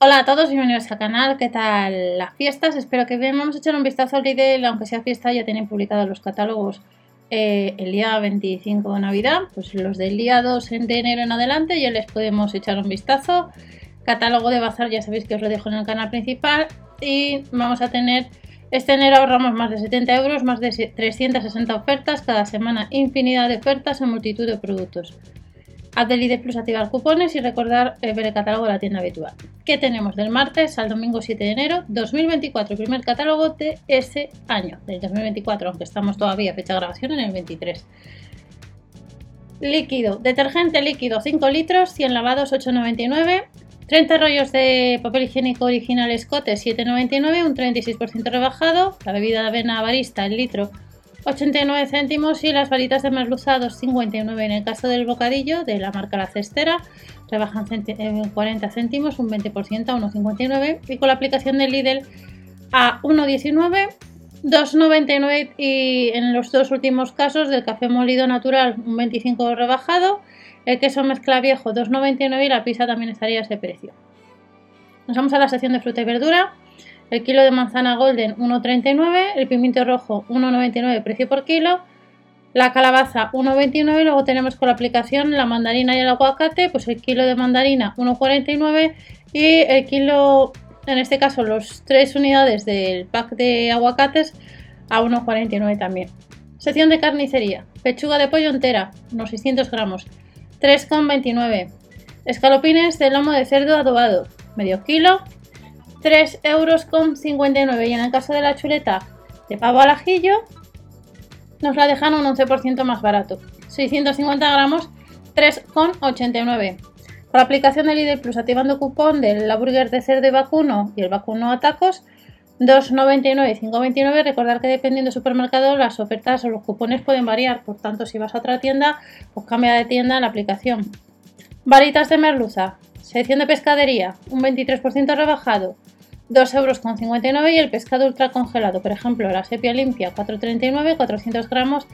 Hola a todos, bienvenidos al canal. ¿Qué tal las fiestas? Espero que bien. Vamos a echar un vistazo al Lidl, aunque sea fiesta, ya tienen publicados los catálogos eh, el día 25 de Navidad. Pues los del día 2 de enero en adelante ya les podemos echar un vistazo. Catálogo de bazar, ya sabéis que os lo dejo en el canal principal. Y vamos a tener este enero ahorramos más de 70 euros, más de 360 ofertas, cada semana infinidad de ofertas en multitud de productos. Haz del ID Plus activar cupones y recordar eh, ver el catálogo de la tienda habitual. ¿Qué tenemos del martes al domingo 7 de enero 2024? El primer catálogo de ese año, del 2024, aunque estamos todavía fecha de grabación en el 23. Líquido, detergente líquido 5 litros, 100 lavados 8,99. 30 rollos de papel higiénico original Escote 7,99, un 36% rebajado. La bebida de avena barista, el litro 89 céntimos y las varitas de merluza 59 en el caso del bocadillo de la marca La Cestera rebajan 40 céntimos, un 20% a 1,59 y con la aplicación del Lidl a 1,19 2,99 y en los dos últimos casos del café molido natural un 25 rebajado, el queso mezcla viejo 2,99 y la pizza también estaría ese precio. Nos vamos a la sección de fruta y verdura el kilo de manzana golden 1,39, el pimiento rojo 1,99 precio por kilo, la calabaza 1,29 luego tenemos con la aplicación la mandarina y el aguacate, pues el kilo de mandarina 1,49 y el kilo, en este caso los tres unidades del pack de aguacates a 1,49 también. Sección de carnicería, pechuga de pollo entera, unos 600 gramos, 3,29. Escalopines de lomo de cerdo adobado, medio kilo, 3 euros con 59 y en el caso de la chuleta de pavo al ajillo nos la dejan un 11% más barato. 650 gramos 3,89 con la aplicación del Lidl Plus activando cupón del burger de cerdo y vacuno y el vacuno a tacos 2,99 y 5,29 recordar que dependiendo del supermercado las ofertas o los cupones pueden variar. Por tanto si vas a otra tienda pues cambia de tienda la aplicación. Varitas de merluza sección de pescadería un 23% rebajado 2,59 euros y el pescado ultra congelado, por ejemplo, la sepia limpia 4,39, 400 gramos.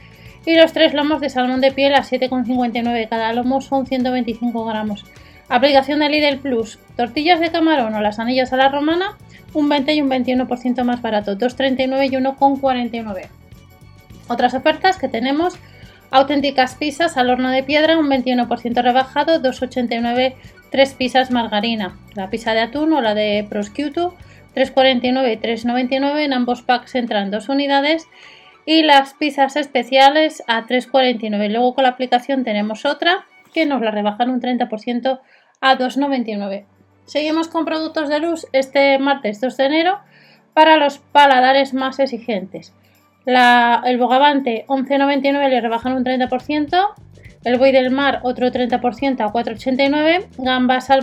Y los tres lomos de salmón de piel a 7,59 cada lomo son 125 gramos. Aplicación de Lidl Plus, tortillas de camarón o las anillas a la romana, un 20 y un 21% más barato, 2,39 y 1,49. Otras ofertas que tenemos, auténticas pizzas al horno de piedra, un 21% rebajado, 2,89 tres pizzas margarina, la pizza de atún o la de prosciutto, 3,49 y 3,99 en ambos packs entran dos unidades y las pizzas especiales a 3,49. Luego con la aplicación tenemos otra que nos la rebajan un 30% a 2,99. Seguimos con productos de luz este martes 2 de enero para los paladares más exigentes. el bogavante 11,99 le rebajan un 30%, el buey del mar otro 30% a 4,89, gambas al